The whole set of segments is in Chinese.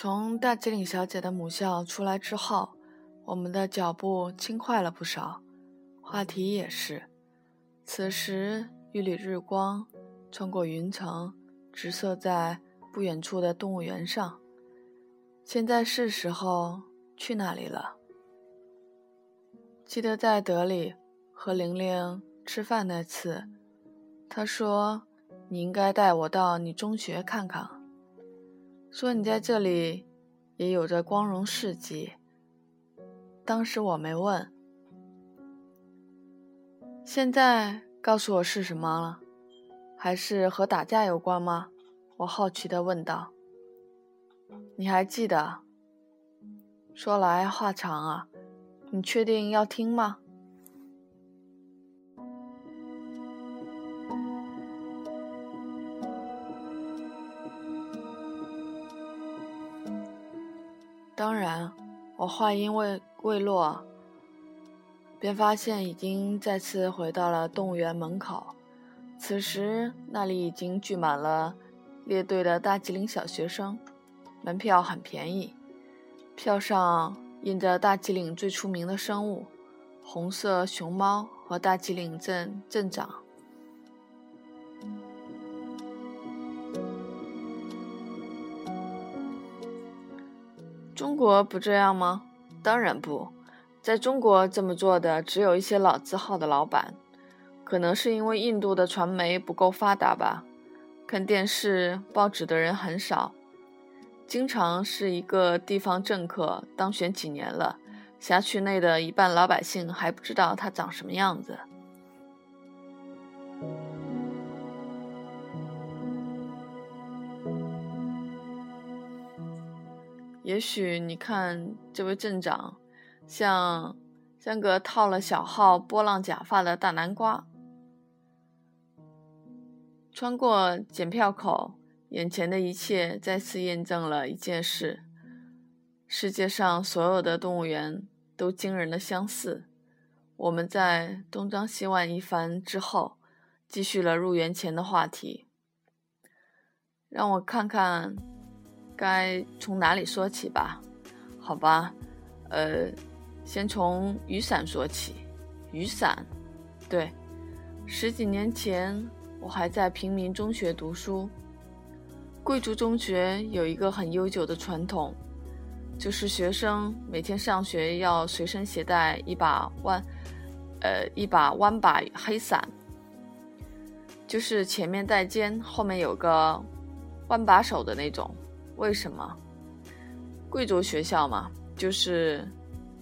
从大吉岭小姐的母校出来之后，我们的脚步轻快了不少，话题也是。此时一缕日光穿过云层，直射在不远处的动物园上。现在是时候去那里了。记得在德里和玲玲吃饭那次，她说你应该带我到你中学看看。说你在这里也有着光荣事迹。当时我没问，现在告诉我是什么了？还是和打架有关吗？我好奇地问道。你还记得？说来话长啊，你确定要听吗？当然，我话音未未落，便发现已经再次回到了动物园门口。此时，那里已经聚满了列队的大吉岭小学生，门票很便宜，票上印着大吉岭最出名的生物——红色熊猫和大吉岭镇镇长。中国不这样吗？当然不，在中国这么做的只有一些老字号的老板，可能是因为印度的传媒不够发达吧，看电视、报纸的人很少，经常是一个地方政客当选几年了，辖区内的一半老百姓还不知道他长什么样子。也许你看这位镇长，像像个套了小号波浪假发的大南瓜。穿过检票口，眼前的一切再次验证了一件事：世界上所有的动物园都惊人的相似。我们在东张西望一番之后，继续了入园前的话题。让我看看。该从哪里说起吧？好吧，呃，先从雨伞说起。雨伞，对，十几年前我还在平民中学读书。贵族中学有一个很悠久的传统，就是学生每天上学要随身携带一把弯，呃，一把弯把黑伞，就是前面带尖，后面有个弯把手的那种。为什么？贵族学校嘛，就是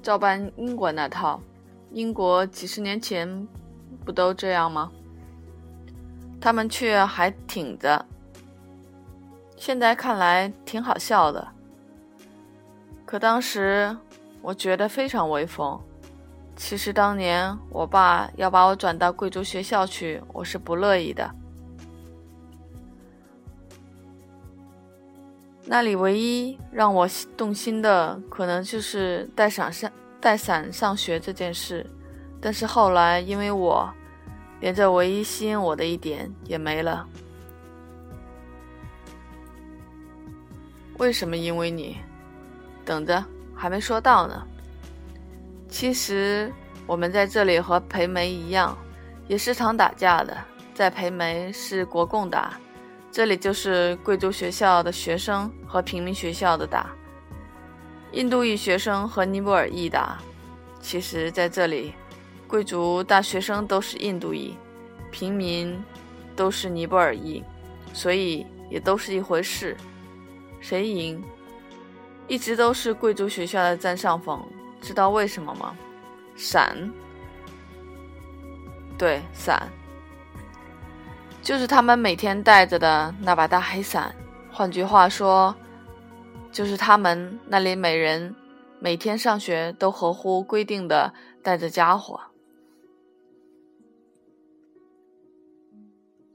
照搬英国那套。英国几十年前不都这样吗？他们却还挺着。现在看来挺好笑的，可当时我觉得非常威风。其实当年我爸要把我转到贵族学校去，我是不乐意的。那里唯一让我动心的，可能就是带伞上带伞上学这件事。但是后来，因为我，连这唯一吸引我的一点也没了。为什么？因为你，等着，还没说到呢。其实我们在这里和裴梅一样，也是常打架的。在裴梅是国共打。这里就是贵族学校的学生和平民学校的打，印度裔学生和尼泊尔裔打。其实，在这里，贵族大学生都是印度裔，平民都是尼泊尔裔，所以也都是一回事。谁赢，一直都是贵族学校的占上风。知道为什么吗？伞，对，伞。就是他们每天带着的那把大黑伞，换句话说，就是他们那里每人每天上学都合乎规定的带着家伙。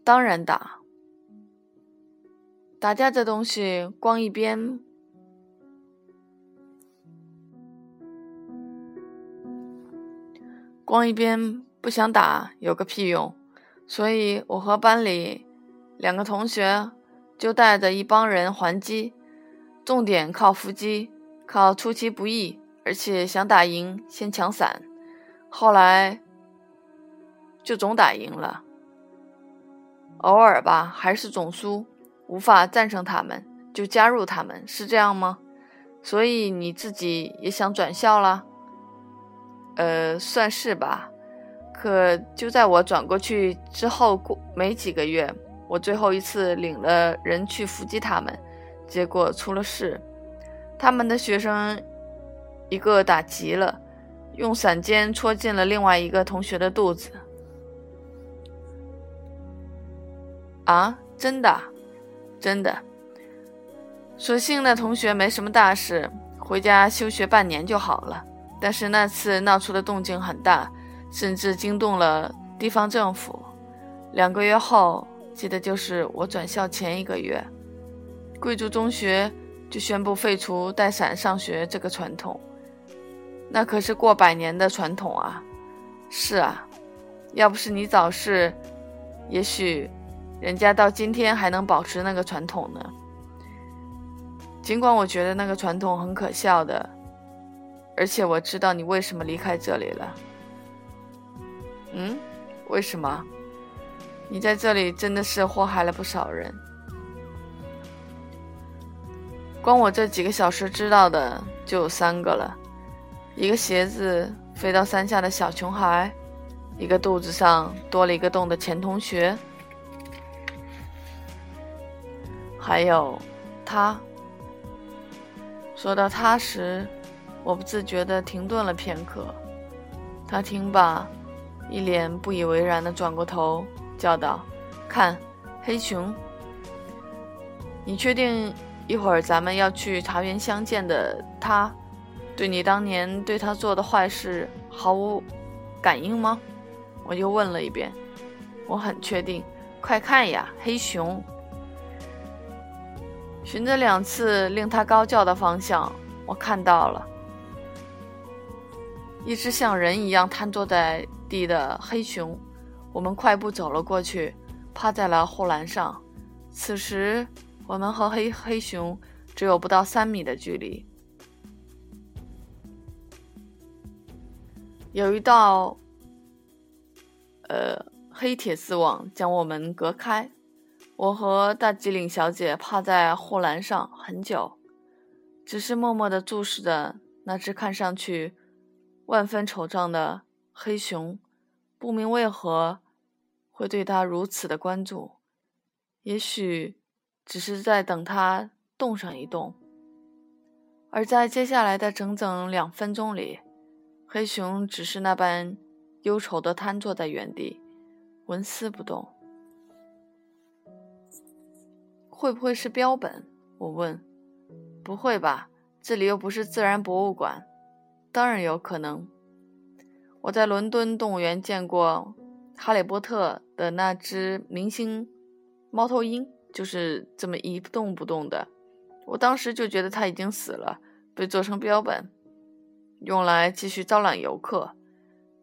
当然打，打架这东西，光一边，光一边不想打，有个屁用。所以，我和班里两个同学就带着一帮人还击，重点靠伏击，靠出其不意，而且想打赢先抢伞，后来就总打赢了。偶尔吧，还是总输，无法战胜他们，就加入他们，是这样吗？所以你自己也想转校了？呃，算是吧。可就在我转过去之后，过没几个月，我最后一次领了人去伏击他们，结果出了事。他们的学生一个打急了，用伞尖戳进了另外一个同学的肚子。啊，真的，真的。所幸那同学没什么大事，回家休学半年就好了。但是那次闹出的动静很大，甚至惊动了地方政府。两个月后，记得就是我转校前一个月，贵族中学就宣布废除带伞上学这个传统。那可是过百年的传统啊！是啊，要不是你早逝，也许人家到今天还能保持那个传统呢。尽管我觉得那个传统很可笑的，而且我知道你为什么离开这里了。嗯，为什么？你在这里真的是祸害了不少人。光我这几个小时知道的就有三个了：一个鞋子飞到山下的小熊孩，一个肚子上多了一个洞的前同学，还有他。说到他时，我不自觉地停顿了片刻。他听罢，一脸不以为然地转过头，叫道：“看，黑熊！你确定一会儿咱们要去茶园相见的他，对你当年对他做的坏事毫无感应吗？”我又问了一遍。我很确定。快看呀，黑熊！循着两次令他高叫的方向，我看到了一只像人一样瘫坐在地的黑熊。我们快步走了过去，趴在了护栏上。此时，我们和黑黑熊只有不到三米的距离。有一道，呃，黑铁丝网将我们隔开。我和大吉岭小姐趴在护栏上很久，只是默默地注视着那只看上去万分惆怅的黑熊，不明为何会对它如此的关注，也许只是在等它动上一动。而在接下来的整整两分钟里，黑熊只是那般忧愁地瘫坐在原地，纹丝不动。会不会是标本？我问。不会吧，这里又不是自然博物馆。当然有可能。我在伦敦动物园见过《哈利波特》的那只明星猫头鹰，就是这么一动不动的。我当时就觉得它已经死了，被做成标本，用来继续招揽游客。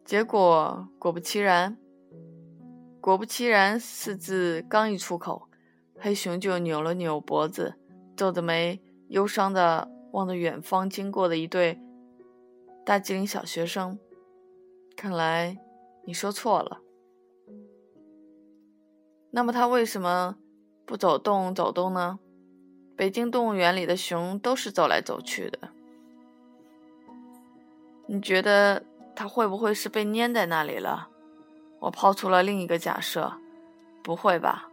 结果果不其然，果不其然四字刚一出口。黑熊就扭了扭脖子，皱着眉，忧伤地望着远方经过的一对大吉岭小学生。看来你说错了。那么他为什么不走动走动呢？北京动物园里的熊都是走来走去的。你觉得他会不会是被粘在那里了？我抛出了另一个假设。不会吧？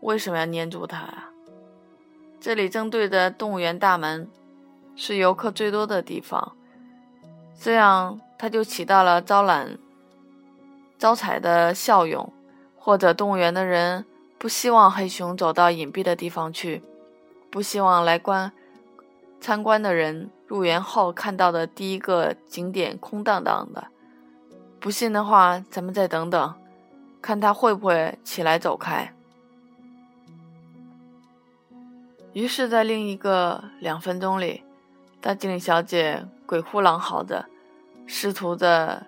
为什么要粘住它啊？这里正对着动物园大门，是游客最多的地方，这样它就起到了招揽招财的效用。或者动物园的人不希望黑熊走到隐蔽的地方去，不希望来观参观的人入园后看到的第一个景点空荡荡的。不信的话，咱们再等等，看它会不会起来走开。于是，在另一个两分钟里，大精灵小姐鬼哭狼嚎着，试图着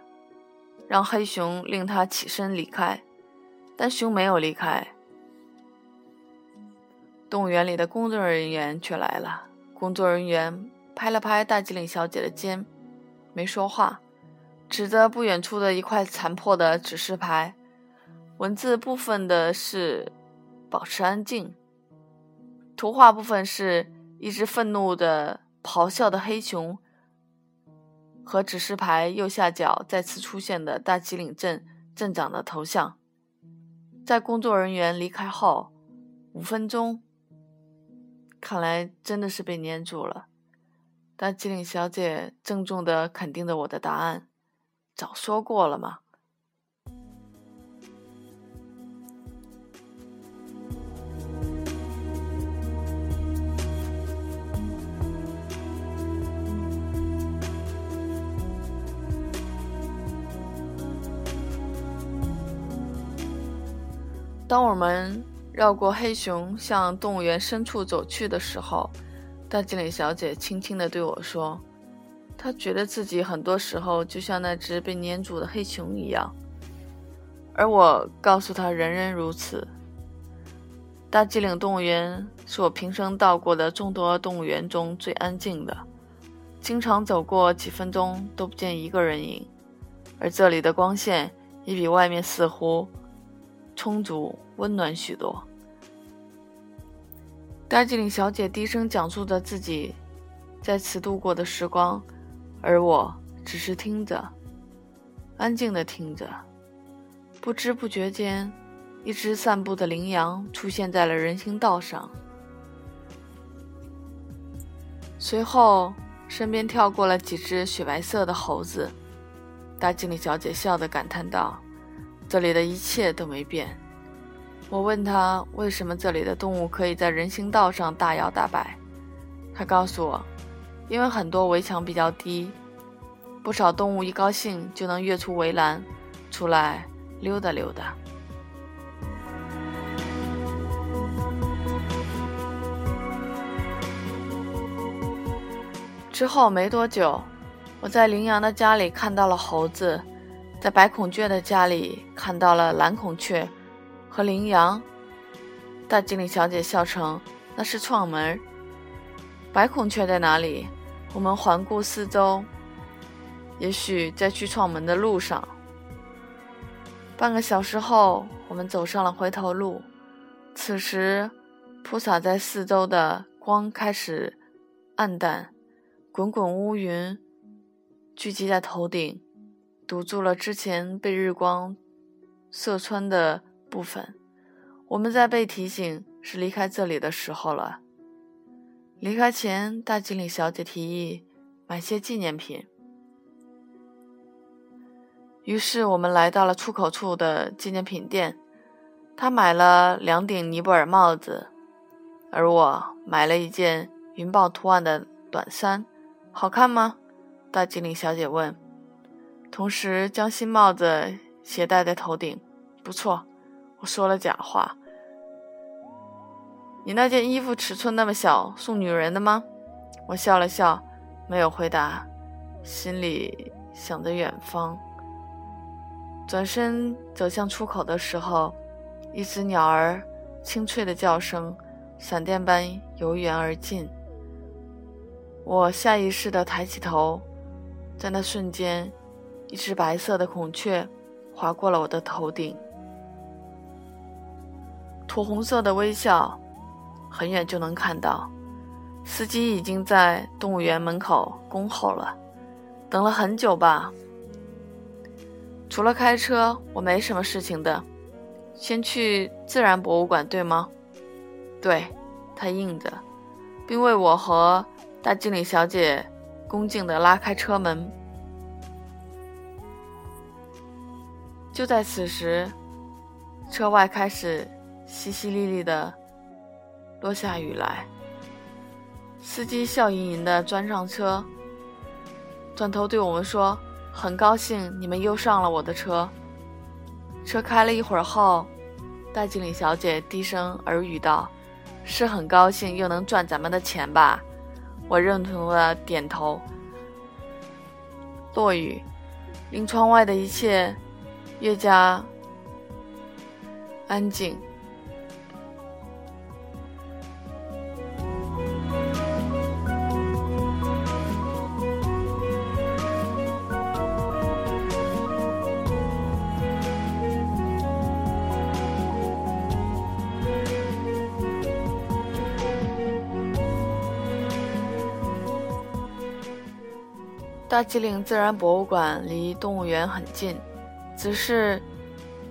让黑熊令它起身离开，但熊没有离开。动物园里的工作人员却来了，工作人员拍了拍大吉岭小姐的肩，没说话，指着不远处的一块残破的指示牌，文字部分的是“保持安静”，图画部分是一只愤怒的咆哮的黑熊，和指示牌右下角再次出现的大吉岭镇镇长的头像。在工作人员离开后五分钟。看来真的是被粘住了。大吉岭小姐郑重地肯定着我的答案：“早说过了嘛。”当我们。绕过黑熊，向动物园深处走去的时候，大精灵小姐轻轻地对我说：“她觉得自己很多时候就像那只被粘住的黑熊一样。”而我告诉她：“人人如此。”大吉岭动物园是我平生到过的众多动物园中最安静的，经常走过几分钟都不见一个人影，而这里的光线也比外面似乎。充足温暖许多。大吉岭小姐低声讲述着自己在此度过的时光，而我只是听着，安静的听着。不知不觉间，一只散步的羚羊出现在了人行道上，随后身边跳过了几只雪白色的猴子。大吉岭小姐笑着感叹道。这里的一切都没变。我问他为什么这里的动物可以在人行道上大摇大摆，他告诉我，因为很多围墙比较低，不少动物一高兴就能跃出围栏，出来溜达溜达。之后没多久，我在羚羊的家里看到了猴子。在白孔雀的家里看到了蓝孔雀和羚羊，大经理小姐笑称那是创门。白孔雀在哪里？我们环顾四周，也许在去创门的路上。半个小时后，我们走上了回头路。此时，铺洒在四周的光开始暗淡，滚滚乌云聚集在头顶。堵住了之前被日光射穿的部分。我们在被提醒是离开这里的时候了。离开前，大经理小姐提议买些纪念品。于是我们来到了出口处的纪念品店。她买了两顶尼泊尔帽子，而我买了一件云豹图案的短衫。好看吗？大经理小姐问。同时将新帽子斜戴在头顶，不错，我说了假话。你那件衣服尺寸那么小，送女人的吗？我笑了笑，没有回答，心里想着远方。转身走向出口的时候，一只鸟儿清脆的叫声，闪电般由远而近。我下意识地抬起头，在那瞬间。一只白色的孔雀划过了我的头顶，土红色的微笑，很远就能看到。司机已经在动物园门口恭候了，等了很久吧？除了开车，我没什么事情的。先去自然博物馆，对吗？对，他应着，并为我和大经理小姐恭敬地拉开车门。就在此时，车外开始淅淅沥沥的落下雨来。司机笑吟吟的钻上车，转头对我们说：“很高兴你们又上了我的车。”车开了一会儿后，戴经理小姐低声耳语道：“是很高兴又能赚咱们的钱吧？”我认同的点头。落雨，令窗外的一切。越加安静。大吉岭自然博物馆离动物园很近。只是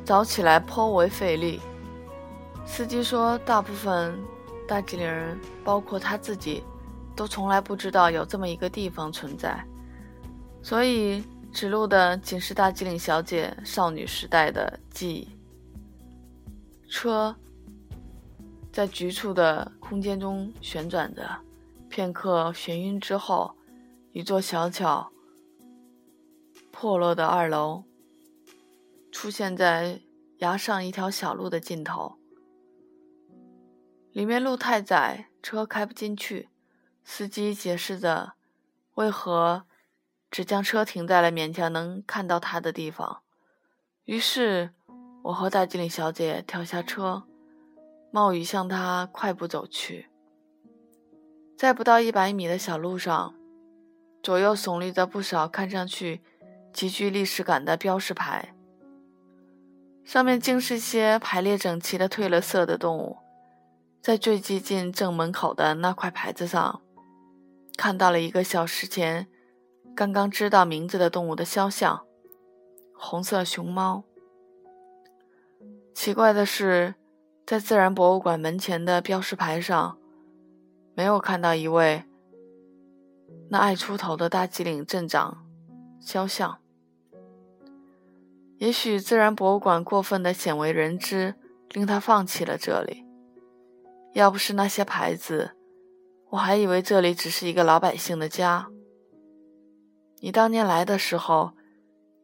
找起来颇为费力。司机说，大部分大吉岭人，包括他自己，都从来不知道有这么一个地方存在，所以指路的仅是大吉岭小姐少女时代的记忆。车在局促的空间中旋转着，片刻眩晕之后，一座小巧破落的二楼出现在崖上一条小路的尽头。里面路太窄，车开不进去。司机解释着为何只将车停在了勉强能看到他的地方。于是，我和大经理小姐跳下车，冒雨向他快步走去。在不到一百米的小路上，左右耸立着不少看上去极具历史感的标识牌，上面竟是些排列整齐的褪了色的动物。在最接近正门口的那块牌子上，看到了一个小时前刚刚知道名字的动物的肖像——红色熊猫。奇怪的是，在自然博物馆门前的标识牌上，没有看到一位那爱出头的大吉岭镇长肖像。也许自然博物馆过分的鲜为人知，令他放弃了这里。要不是那些牌子，我还以为这里只是一个老百姓的家。你当年来的时候，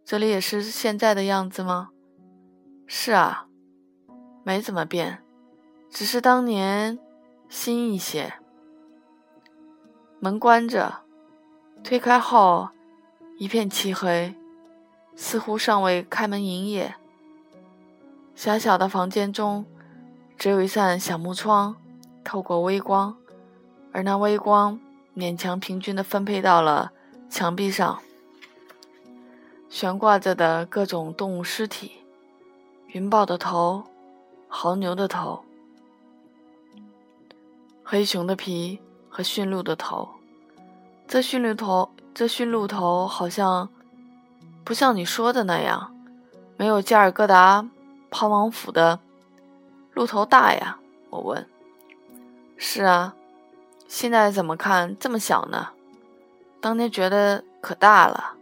这里也是现在的样子吗？是啊，没怎么变，只是当年新一些。门关着，推开后一片漆黑，似乎尚未开门营业。狭小的房间中。只有一扇小木窗，透过微光，而那微光勉强平均地分配到了墙壁上悬挂着的各种动物尸体：云豹的头、牦牛的头、黑熊的皮和驯鹿的头。这驯鹿头，这驯鹿头好像不像你说的那样，没有加尔各答胖王府的。路头大呀，我问。是啊，现在怎么看这么小呢？当年觉得可大了。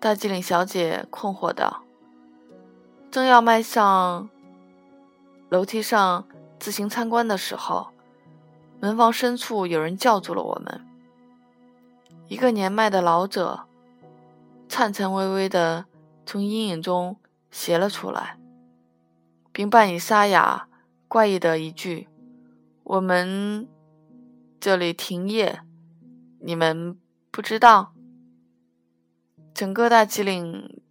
大机灵小姐困惑道。正要迈上楼梯上自行参观的时候，门房深处有人叫住了我们。一个年迈的老者，颤颤巍巍地从阴影中斜了出来。并半以沙哑、怪异的一句：“我们这里停业，你们不知道？整个大吉岭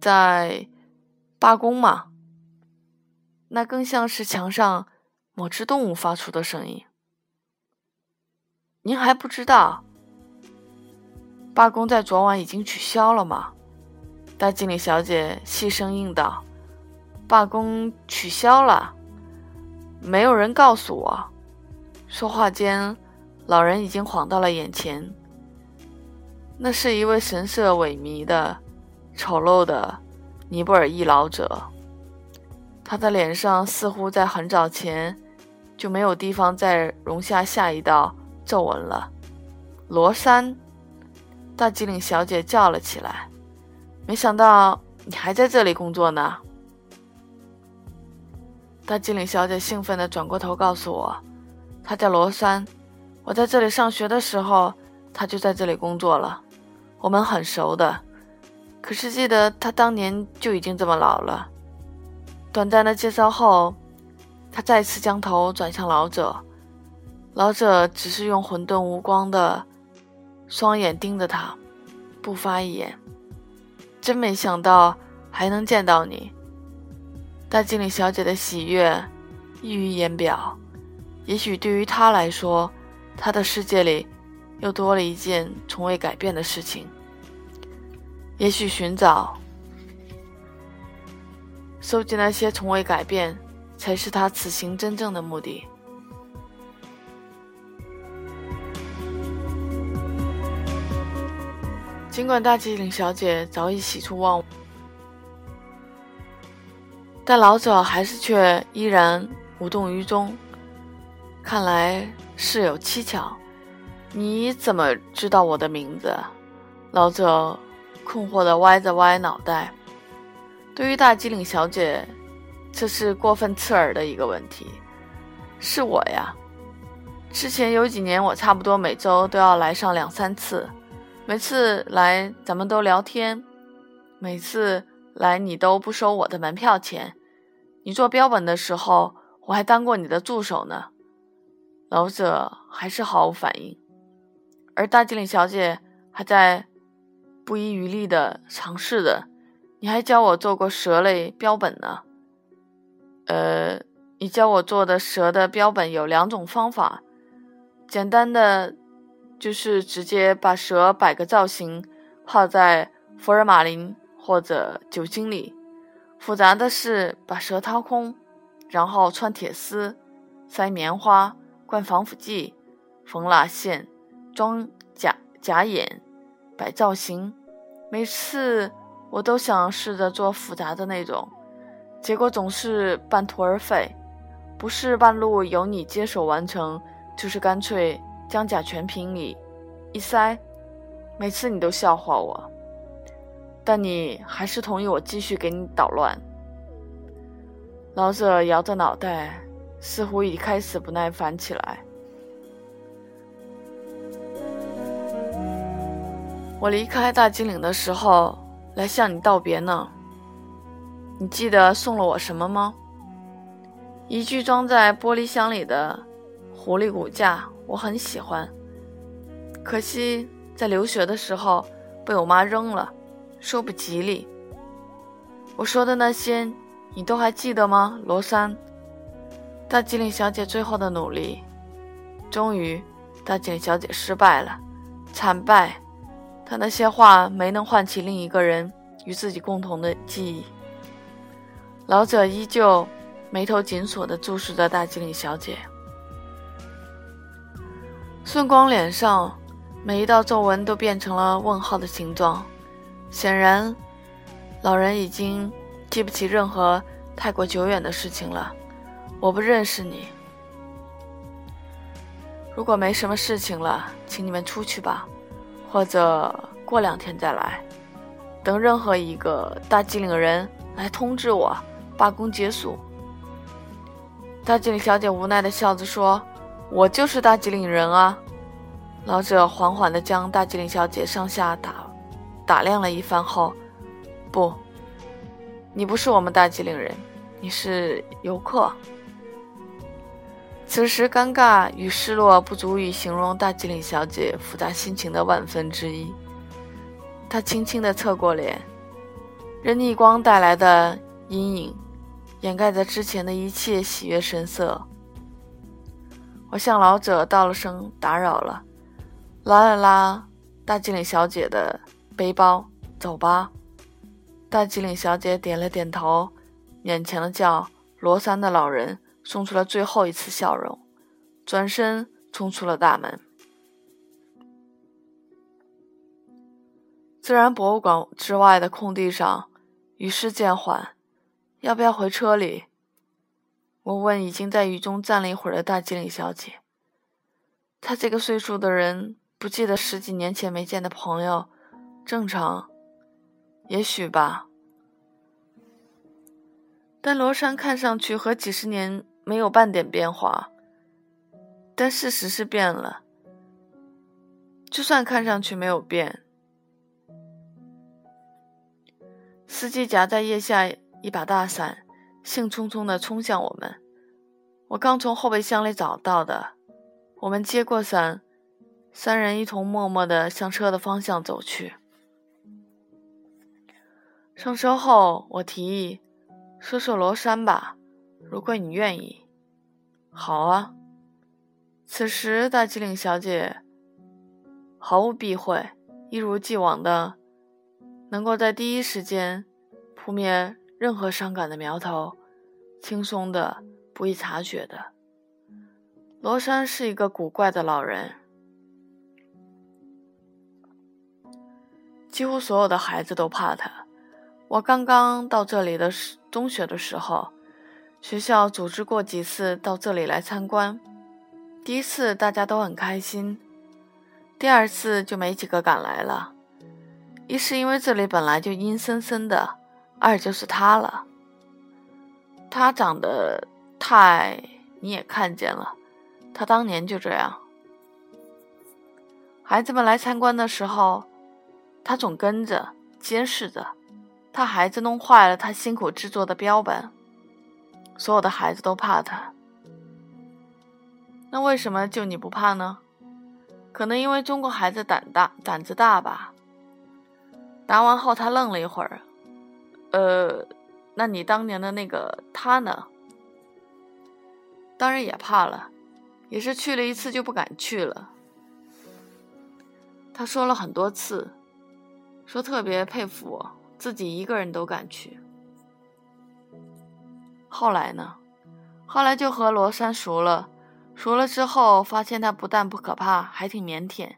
在罢工吗？”那更像是墙上某只动物发出的声音。您还不知道？罢工在昨晚已经取消了吗？大经理小姐细声应道。罢工取消了，没有人告诉我。说话间，老人已经晃到了眼前。那是一位神色萎靡的、丑陋的尼泊尔裔老者，他的脸上似乎在很早前就没有地方再容下下一道皱纹了。罗珊，大机灵小姐叫了起来：“没想到你还在这里工作呢。”大机灵小姐兴奋地转过头告诉我：“她叫罗珊，我在这里上学的时候，她就在这里工作了，我们很熟的。可是记得她当年就已经这么老了。”短暂的介绍后，他再次将头转向老者，老者只是用混沌无光的双眼盯着他，不发一言。真没想到还能见到你。大经理小姐的喜悦溢于言表。也许对于她来说，她的世界里又多了一件从未改变的事情。也许寻找、收集那些从未改变，才是她此行真正的目的。尽管大吉岭小姐早已喜出望外，但老者还是却依然无动于衷。看来事有蹊跷。你怎么知道我的名字？老者困惑地歪着歪脑袋。对于大吉岭小姐，这是过分刺耳的一个问题。是我呀。之前有几年，我差不多每周都要来上两三次。每次来，咱们都聊天；每次来，你都不收我的门票钱。你做标本的时候，我还当过你的助手呢。老者还是毫无反应，而大吉岭小姐还在不遗余力地尝试着。你还教我做过蛇类标本呢。呃，你教我做的蛇的标本有两种方法。简单的就是直接把蛇摆个造型，泡在福尔马林或者酒精里；复杂的是把蛇掏空，然后穿铁丝、塞棉花、灌防腐剂、缝蜡线、装假假眼、摆造型。每次我都想试着做复杂的那种，结果总是半途而废，不是半路由你接手完成。就是干脆将甲醛瓶里一塞，每次你都笑话我，但你还是同意我继续给你捣乱。老者摇着脑袋，似乎已开始不耐烦起来。我离开大金岭的时候来向你道别呢，你记得送了我什么吗？一具装在玻璃箱里的。狐狸骨架我很喜欢，可惜在留学的时候被我妈扔了，说不吉利。我说的那些你都还记得吗，罗珊？大吉岭小姐最后的努力，终于，大吉岭小姐失败了，惨败。她那些话没能唤起另一个人与自己共同的记忆。老者依旧眉头紧锁地注视着大吉岭小姐。顺光脸上每一道皱纹都变成了问号的形状，显然老人已经记不起任何太过久远的事情了。我不认识你。如果没什么事情了，请你们出去吧，或者过两天再来。等任何一个大机灵人来通知我，罢工结束。大机灵小姐无奈的笑着说。我就是大吉岭人啊！老者缓缓地将大吉岭小姐上下打打量了一番后，不，你不是我们大吉岭人，你是游客。此时尴尬与失落不足以形容大吉岭小姐复杂心情的万分之一。她轻轻地侧过脸，任逆光带来的阴影掩盖着之前的一切喜悦神色。我向老者道了声打扰了，拉了拉大吉岭小姐的背包，走吧。大吉岭小姐点了点头，勉强的叫罗三的老人送出了最后一次笑容，转身冲出了大门。自然博物馆之外的空地上，雨势渐缓，要不要回车里？我问已经在雨中站了一会儿的大吉岭小姐：“她这个岁数的人不记得十几年前没见的朋友，正常，也许吧。但罗山看上去和几十年没有半点变化，但事实是变了。就算看上去没有变，司机夹在腋下一把大伞。”兴冲冲地冲向我们，我刚从后备箱里找到的。我们接过伞，三人一同默默地向车的方向走去。上车后，我提议说说罗山吧，如果你愿意。好啊。此时，大机灵小姐毫无避讳，一如既往的能够在第一时间扑灭。任何伤感的苗头，轻松的、不易察觉的。罗山是一个古怪的老人。几乎所有的孩子都怕他。我刚刚到这里的时，中学的时候，学校组织过几次到这里来参观。第一次大家都很开心，第二次就没几个敢来了。一是因为这里本来就阴森森的，二就是他了。他长得太……你也看见了，他当年就这样。孩子们来参观的时候，他总跟着监视着。他孩子弄坏了他辛苦制作的标本，所有的孩子都怕他。那为什么就你不怕呢？可能因为中国孩子胆大，胆子大吧。答完后，他愣了一会儿。呃，那你当年的那个他呢？当然也怕了，也是去了一次就不敢去了。他说了很多次，说特别佩服我。自己一个人都敢去。后来呢？后来就和罗山熟了，熟了之后发现他不但不可怕，还挺腼腆。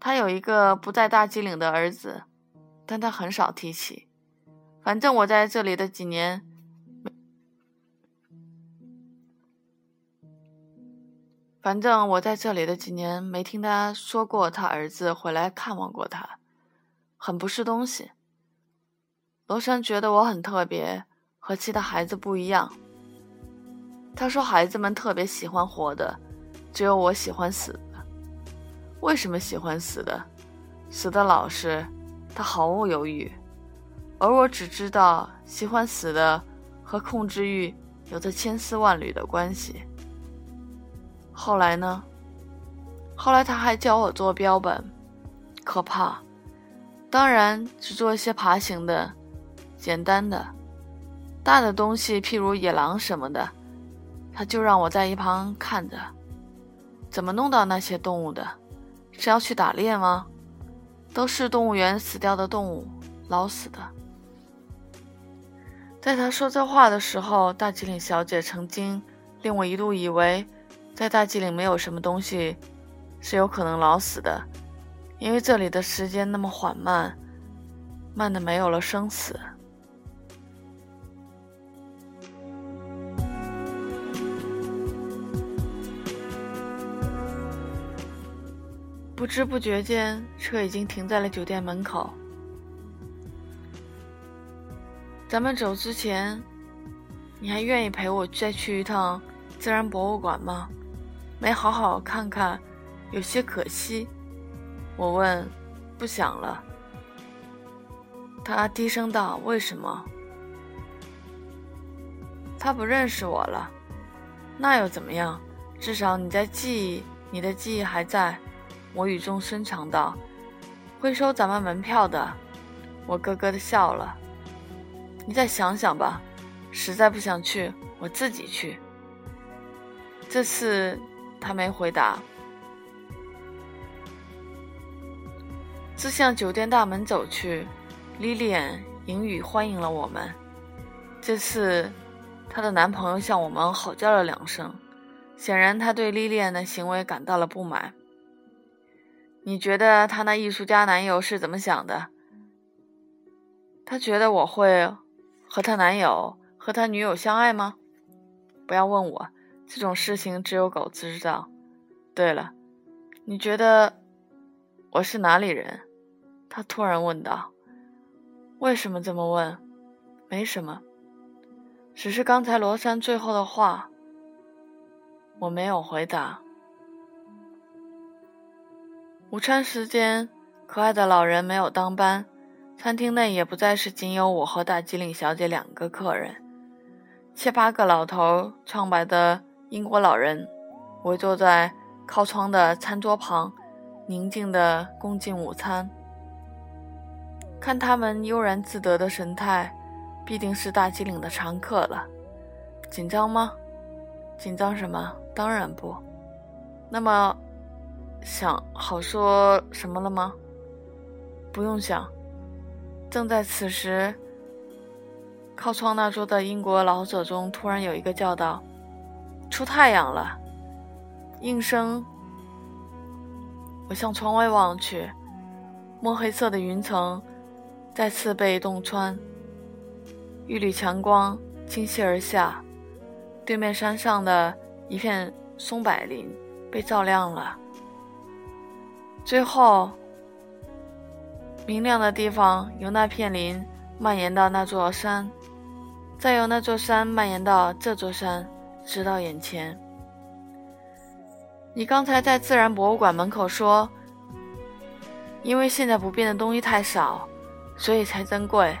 他有一个不在大吉岭的儿子，但他很少提起。反正我在这里的几年，反正我在这里的几年没听他说过他儿子回来看望过他，很不是东西。罗山觉得我很特别，和其他孩子不一样。他说：“孩子们特别喜欢活的，只有我喜欢死的。为什么喜欢死的？死的老实，他毫无犹豫。而我只知道，喜欢死的和控制欲有着千丝万缕的关系。后来呢？后来他还教我做标本，可怕。当然，只做一些爬行的。”简单的，大的东西，譬如野狼什么的，他就让我在一旁看着。怎么弄到那些动物的？是要去打猎吗？都是动物园死掉的动物，老死的。在他说这话的时候，大吉岭小姐曾经令我一度以为，在大吉岭没有什么东西是有可能老死的，因为这里的时间那么缓慢，慢的没有了生死。不知不觉间，车已经停在了酒店门口。咱们走之前，你还愿意陪我再去一趟自然博物馆吗？没好好看看，有些可惜。我问，不想了。他低声道：“为什么？”他不认识我了。那又怎么样？至少你在记忆，你的记忆还在。我语重深长道：“会收咱们门票的。”我咯咯的笑了。你再想想吧，实在不想去，我自己去。这次他没回答，自向酒店大门走去。莉莉安迎语欢迎了我们。这次，她的男朋友向我们吼叫了两声，显然他对莉莉安的行为感到了不满。你觉得他那艺术家男友是怎么想的？他觉得我会和他男友和他女友相爱吗？不要问我，这种事情只有狗知道。对了，你觉得我是哪里人？他突然问道。为什么这么问？没什么，只是刚才罗山最后的话，我没有回答。午餐时间，可爱的老人没有当班，餐厅内也不再是仅有我和大吉岭小姐两个客人，七八个老头苍白的英国老人围坐在靠窗的餐桌旁，宁静的共进午餐。看他们悠然自得的神态，必定是大吉岭的常客了。紧张吗？紧张什么？当然不。那么。想好说什么了吗？不用想。正在此时，靠窗那桌的英国老者中，突然有一个叫道：“出太阳了！”应声，我向窗外望去，墨黑色的云层再次被洞穿，一缕强光倾泻而下，对面山上的一片松柏林被照亮了。最后，明亮的地方由那片林蔓延到那座山，再由那座山蔓延到这座山，直到眼前。你刚才在自然博物馆门口说。因为现在不变的东西太少，所以才珍贵。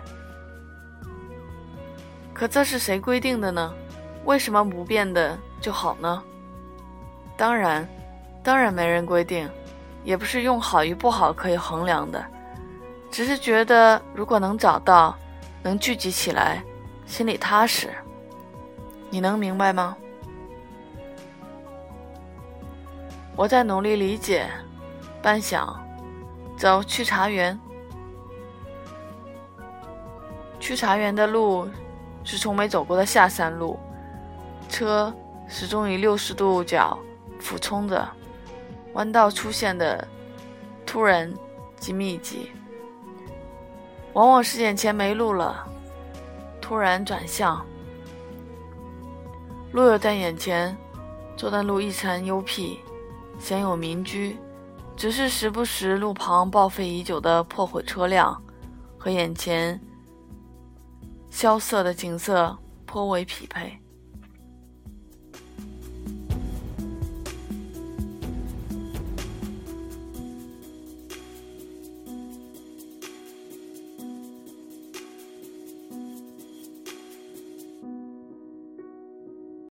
可这是谁规定的呢？为什么不变的就好呢？当然，当然没人规定，也不是用好与不好可以衡量的，只是觉得如果能找到，能聚集起来，心里踏实。你能明白吗？我在努力理解，半晌。走去茶园。去茶园的路是从没走过的下山路，车始终以六十度角俯冲着，弯道出现的突然及密集，往往是眼前没路了，突然转向，路又在眼前，这段路异常幽僻，鲜有民居。只是时不时，路旁报废已久的破毁车辆和眼前萧瑟的景色颇为匹配。